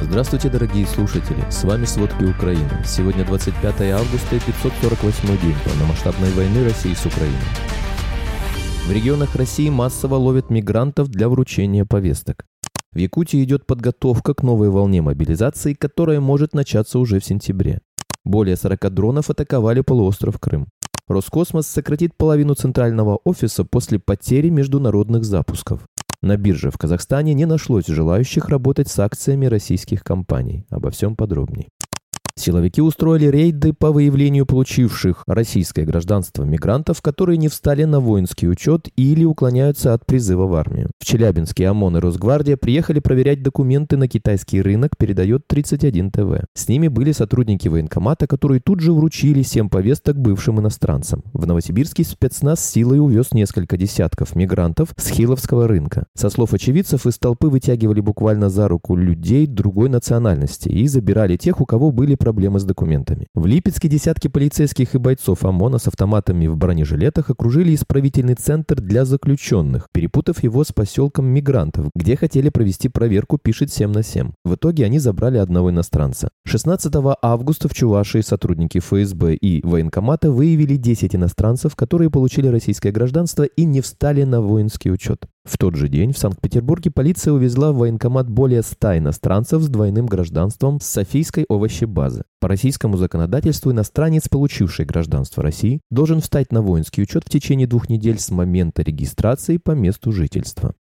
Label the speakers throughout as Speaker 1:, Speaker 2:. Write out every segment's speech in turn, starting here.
Speaker 1: Здравствуйте, дорогие слушатели! С вами «Сводки Украины». Сегодня 25 августа и 548 день полномасштабной войны России с Украиной. В регионах России массово ловят мигрантов для вручения повесток. В Якутии идет подготовка к новой волне мобилизации, которая может начаться уже в сентябре. Более 40 дронов атаковали полуостров Крым. Роскосмос сократит половину центрального офиса после потери международных запусков. На бирже в Казахстане не нашлось желающих работать с акциями российских компаний. Обо всем подробнее. Силовики устроили рейды по выявлению получивших российское гражданство мигрантов, которые не встали на воинский учет или уклоняются от призыва в армию. В Челябинске ОМОН и Росгвардия приехали проверять документы на китайский рынок, передает 31 ТВ. С ними были сотрудники военкомата, которые тут же вручили 7 повесток бывшим иностранцам. В Новосибирске спецназ силой увез несколько десятков мигрантов с Хиловского рынка. Со слов очевидцев, из толпы вытягивали буквально за руку людей другой национальности и забирали тех, у кого были проблемы с документами. В Липецке десятки полицейских и бойцов ОМОНа с автоматами в бронежилетах окружили исправительный центр для заключенных, перепутав его с поселком мигрантов, где хотели провести проверку, пишет 7 на 7. В итоге они забрали одного иностранца. 16 августа в Чувашии сотрудники ФСБ и военкомата выявили 10 иностранцев, которые получили российское гражданство и не встали на воинский учет. В тот же день в Санкт-Петербурге полиция увезла в военкомат более 100 иностранцев с двойным гражданством с Софийской овощебазы. По российскому законодательству иностранец, получивший гражданство России, должен встать на воинский учет в течение двух недель с момента регистрации по месту жительства.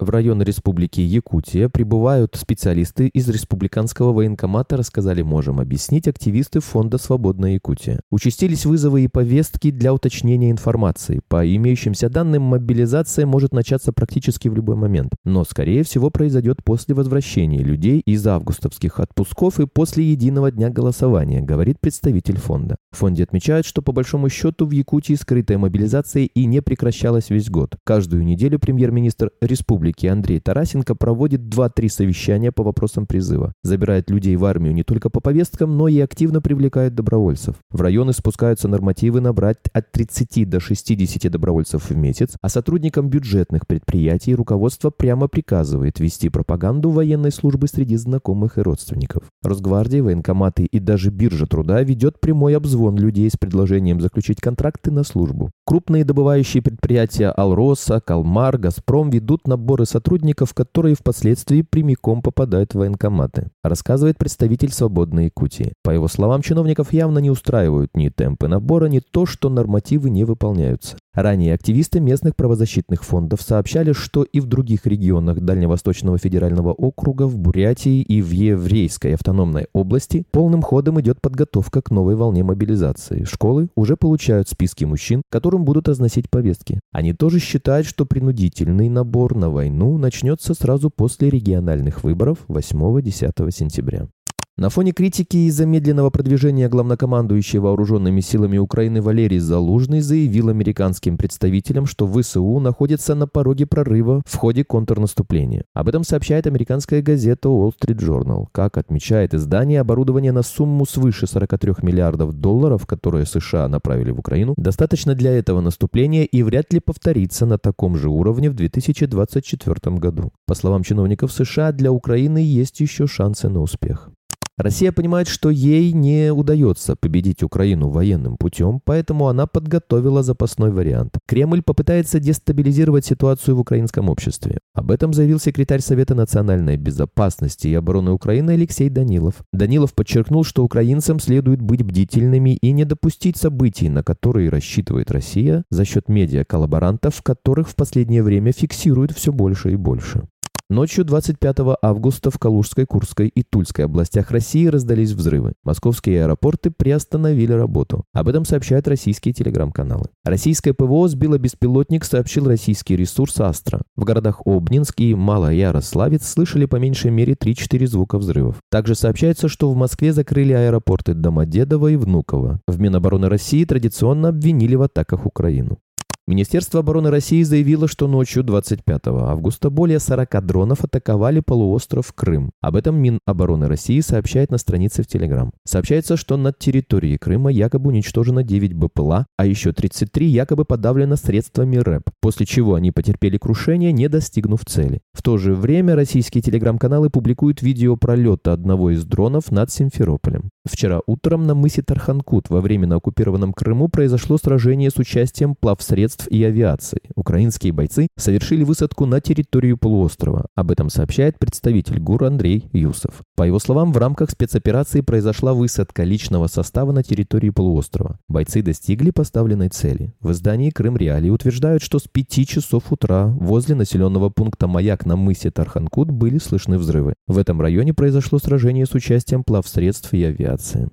Speaker 1: В район Республики Якутия прибывают специалисты из Республиканского военкомата, рассказали «Можем объяснить» активисты Фонда «Свободная Якутия». Участились вызовы и повестки для уточнения информации. По имеющимся данным, мобилизация может начаться практически в любой момент, но, скорее всего, произойдет после возвращения людей из августовских отпусков и после единого дня голосования, говорит представитель фонда. В фонде отмечают, что по большому счету в Якутии скрытая мобилизация и не прекращалась весь год. Каждую неделю премьер-министр республики Республики Андрей Тарасенко проводит 2-3 совещания по вопросам призыва. Забирает людей в армию не только по повесткам, но и активно привлекает добровольцев. В районы спускаются нормативы набрать от 30 до 60 добровольцев в месяц, а сотрудникам бюджетных предприятий руководство прямо приказывает вести пропаганду военной службы среди знакомых и родственников. Росгвардия, военкоматы и даже биржа труда ведет прямой обзвон людей с предложением заключить контракты на службу. Крупные добывающие предприятия Алроса, Калмар, Газпром ведут набор наборы сотрудников, которые впоследствии прямиком попадают в военкоматы, рассказывает представитель «Свободной Якутии». По его словам, чиновников явно не устраивают ни темпы набора, ни то, что нормативы не выполняются. Ранее активисты местных правозащитных фондов сообщали, что и в других регионах Дальневосточного федерального округа, в Бурятии и в Еврейской автономной области полным ходом идет подготовка к новой волне мобилизации. Школы уже получают списки мужчин, которым будут разносить повестки. Они тоже считают, что принудительный набор на войну начнется сразу после региональных выборов 8-10 сентября. На фоне критики из-за медленного продвижения главнокомандующий вооруженными силами Украины Валерий Залужный заявил американским представителям, что ВСУ находится на пороге прорыва в ходе контрнаступления. Об этом сообщает американская газета Wall Street Journal. Как отмечает издание, оборудование на сумму свыше 43 миллиардов долларов, которые США направили в Украину, достаточно для этого наступления и вряд ли повторится на таком же уровне в 2024 году. По словам чиновников США, для Украины есть еще шансы на успех. Россия понимает, что ей не удается победить Украину военным путем, поэтому она подготовила запасной вариант. Кремль попытается дестабилизировать ситуацию в украинском обществе. Об этом заявил секретарь Совета национальной безопасности и обороны Украины Алексей Данилов. Данилов подчеркнул, что украинцам следует быть бдительными и не допустить событий, на которые рассчитывает Россия за счет медиа-коллаборантов, которых в последнее время фиксируют все больше и больше. Ночью 25 августа в Калужской, Курской и Тульской областях России раздались взрывы. Московские аэропорты приостановили работу. Об этом сообщают российские телеграм-каналы. Российское ПВО сбило беспилотник, сообщил российский ресурс «Астра». В городах Обнинск и Малоярославец слышали по меньшей мере 3-4 звука взрывов. Также сообщается, что в Москве закрыли аэропорты Домодедово и Внуково. В Минобороны России традиционно обвинили в атаках Украину. Министерство обороны России заявило, что ночью 25 августа более 40 дронов атаковали полуостров Крым. Об этом Минобороны России сообщает на странице в Телеграм. Сообщается, что над территорией Крыма якобы уничтожено 9 БПЛА, а еще 33 якобы подавлено средствами РЭП, после чего они потерпели крушение, не достигнув цели. В то же время российские телеграм-каналы публикуют видео пролета одного из дронов над Симферополем. Вчера утром на мысе Тарханкут во временно оккупированном Крыму произошло сражение с участием плавсредств и авиации. Украинские бойцы совершили высадку на территорию полуострова. Об этом сообщает представитель ГУР Андрей Юсов. По его словам, в рамках спецоперации произошла высадка личного состава на территории полуострова. Бойцы достигли поставленной цели. В издании «Крым Реалии» утверждают, что с 5 часов утра возле населенного пункта Маяк на мысе Тарханкут были слышны взрывы. В этом районе произошло сражение с участием плавсредств и авиации.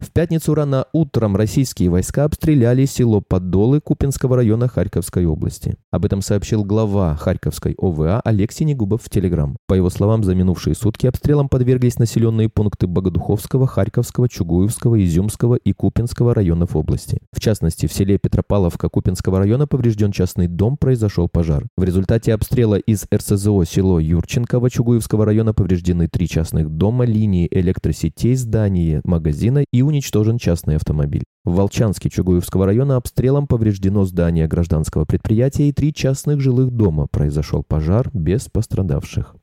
Speaker 1: В пятницу рано утром российские войска обстреляли село Подолы Купинского района Харьковской области. Об этом сообщил глава Харьковской ОВА Алексей Негубов в Телеграм. По его словам, за минувшие сутки обстрелам подверглись населенные пункты Богодуховского, Харьковского, Чугуевского, Изюмского и Купинского районов области. В частности, в селе Петропавловка Купинского района поврежден частный дом, произошел пожар. В результате обстрела из РСЗО село Юрченково Чугуевского района повреждены три частных дома, линии электросетей, здания, магазина и уничтожен частный автомобиль. В Волчанске Чугуевского района обстрелом повреждено здание гражданского предприятия и три частных жилых дома. Произошел пожар без пострадавших.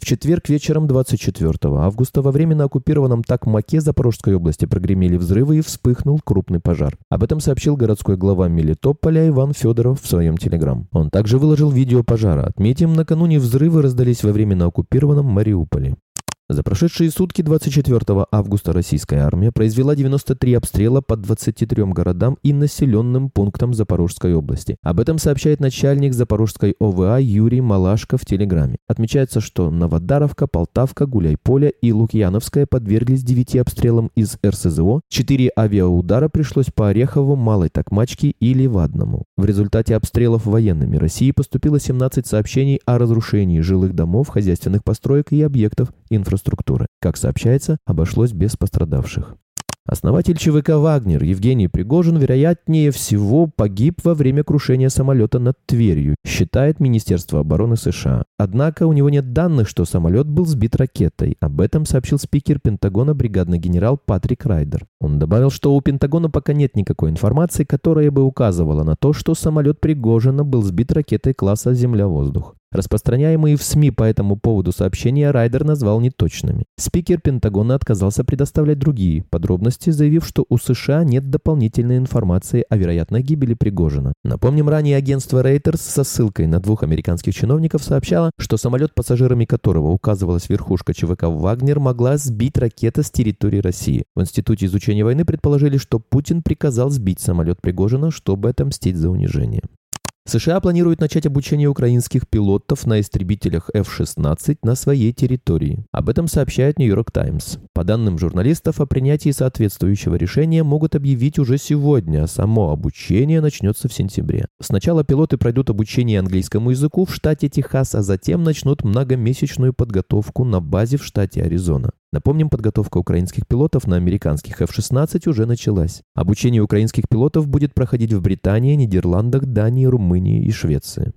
Speaker 1: В четверг вечером 24 августа во временно оккупированном Такмаке Запорожской области прогремели взрывы и вспыхнул крупный пожар. Об этом сообщил городской глава Мелитополя Иван Федоров в своем телеграм. Он также выложил видео пожара. Отметим, накануне взрывы раздались во временно оккупированном Мариуполе. За прошедшие сутки 24 августа российская армия произвела 93 обстрела по 23 городам и населенным пунктам Запорожской области. Об этом сообщает начальник Запорожской ОВА Юрий Малашко в Телеграме. Отмечается, что Новодаровка, Полтавка, Гуляйполе и Лукьяновская подверглись 9 обстрелам из РСЗО, 4 авиаудара пришлось по Орехову, Малой Токмачке и Левадному. В результате обстрелов военными России поступило 17 сообщений о разрушении жилых домов, хозяйственных построек и объектов инфраструктуры. Как сообщается, обошлось без пострадавших. Основатель ЧВК «Вагнер» Евгений Пригожин, вероятнее всего, погиб во время крушения самолета над Тверью, считает Министерство обороны США. Однако у него нет данных, что самолет был сбит ракетой. Об этом сообщил спикер Пентагона бригадный генерал Патрик Райдер. Он добавил, что у Пентагона пока нет никакой информации, которая бы указывала на то, что самолет Пригожина был сбит ракетой класса «Земля-воздух». Распространяемые в СМИ по этому поводу сообщения Райдер назвал неточными. Спикер Пентагона отказался предоставлять другие подробности, заявив, что у США нет дополнительной информации о вероятной гибели Пригожина. Напомним, ранее агентство Reuters со ссылкой на двух американских чиновников сообщало, что самолет, пассажирами которого указывалась верхушка ЧВК «Вагнер», могла сбить ракета с территории России. В Институте изучения войны предположили, что Путин приказал сбить самолет Пригожина, чтобы отомстить за унижение. США планируют начать обучение украинских пилотов на истребителях F-16 на своей территории. Об этом сообщает Нью-Йорк Таймс. По данным журналистов, о принятии соответствующего решения могут объявить уже сегодня, само обучение начнется в сентябре. Сначала пилоты пройдут обучение английскому языку в штате Техас, а затем начнут многомесячную подготовку на базе в штате Аризона. Напомним, подготовка украинских пилотов на американских F-16 уже началась. Обучение украинских пилотов будет проходить в Британии, Нидерландах, Дании, Румынии и Швеции.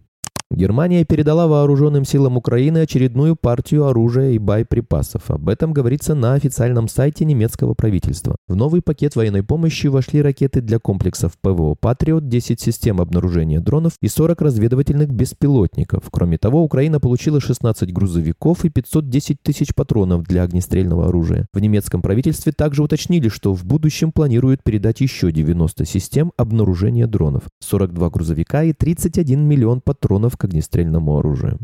Speaker 1: Германия передала вооруженным силам Украины очередную партию оружия и боеприпасов. Об этом говорится на официальном сайте немецкого правительства. В новый пакет военной помощи вошли ракеты для комплексов ПВО «Патриот», 10 систем обнаружения дронов и 40 разведывательных беспилотников. Кроме того, Украина получила 16 грузовиков и 510 тысяч патронов для огнестрельного оружия. В немецком правительстве также уточнили, что в будущем планируют передать еще 90 систем обнаружения дронов, 42 грузовика и 31 миллион патронов к огнестрельному оружию.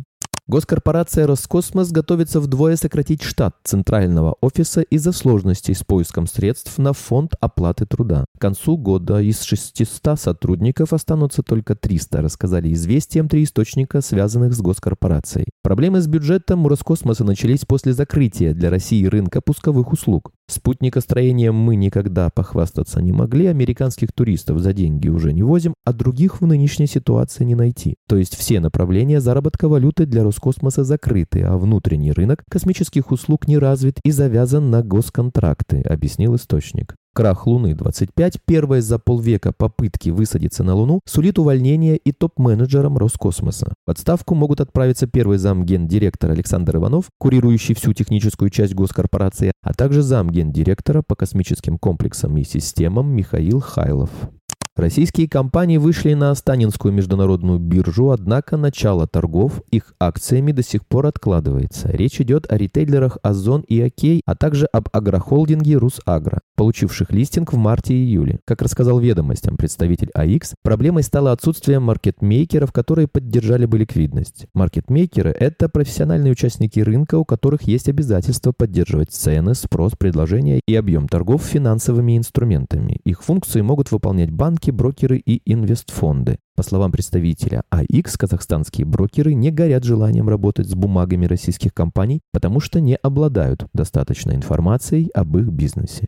Speaker 1: Госкорпорация «Роскосмос» готовится вдвое сократить штат центрального офиса из-за сложностей с поиском средств на фонд оплаты труда. К концу года из 600 сотрудников останутся только 300, рассказали известиям три источника, связанных с госкорпорацией. Проблемы с бюджетом у Роскосмоса начались после закрытия для России рынка пусковых услуг. Спутникостроением мы никогда похвастаться не могли, американских туристов за деньги уже не возим, а других в нынешней ситуации не найти. То есть все направления заработка валюты для Роскосмоса закрыты, а внутренний рынок космических услуг не развит и завязан на госконтракты, объяснил источник. Крах Луны 25, первая за полвека попытки высадиться на Луну, сулит увольнение и топ-менеджерам Роскосмоса. В отставку могут отправиться первый зам гендиректора Александр Иванов, курирующий всю техническую часть госкорпорации, а также зам гендиректора по космическим комплексам и системам Михаил Хайлов. Российские компании вышли на Останинскую международную биржу, однако начало торгов их акциями до сих пор откладывается. Речь идет о ритейлерах Озон и Окей, а также об агрохолдинге Русагро, получивших листинг в марте и июле. Как рассказал ведомостям представитель АИКС, проблемой стало отсутствие маркетмейкеров, которые поддержали бы ликвидность. Маркетмейкеры – это профессиональные участники рынка, у которых есть обязательство поддерживать цены, спрос, предложения и объем торгов финансовыми инструментами. Их функции могут выполнять банки, банки, брокеры и инвестфонды. По словам представителя АИКС, казахстанские брокеры не горят желанием работать с бумагами российских компаний, потому что не обладают достаточной информацией об их бизнесе.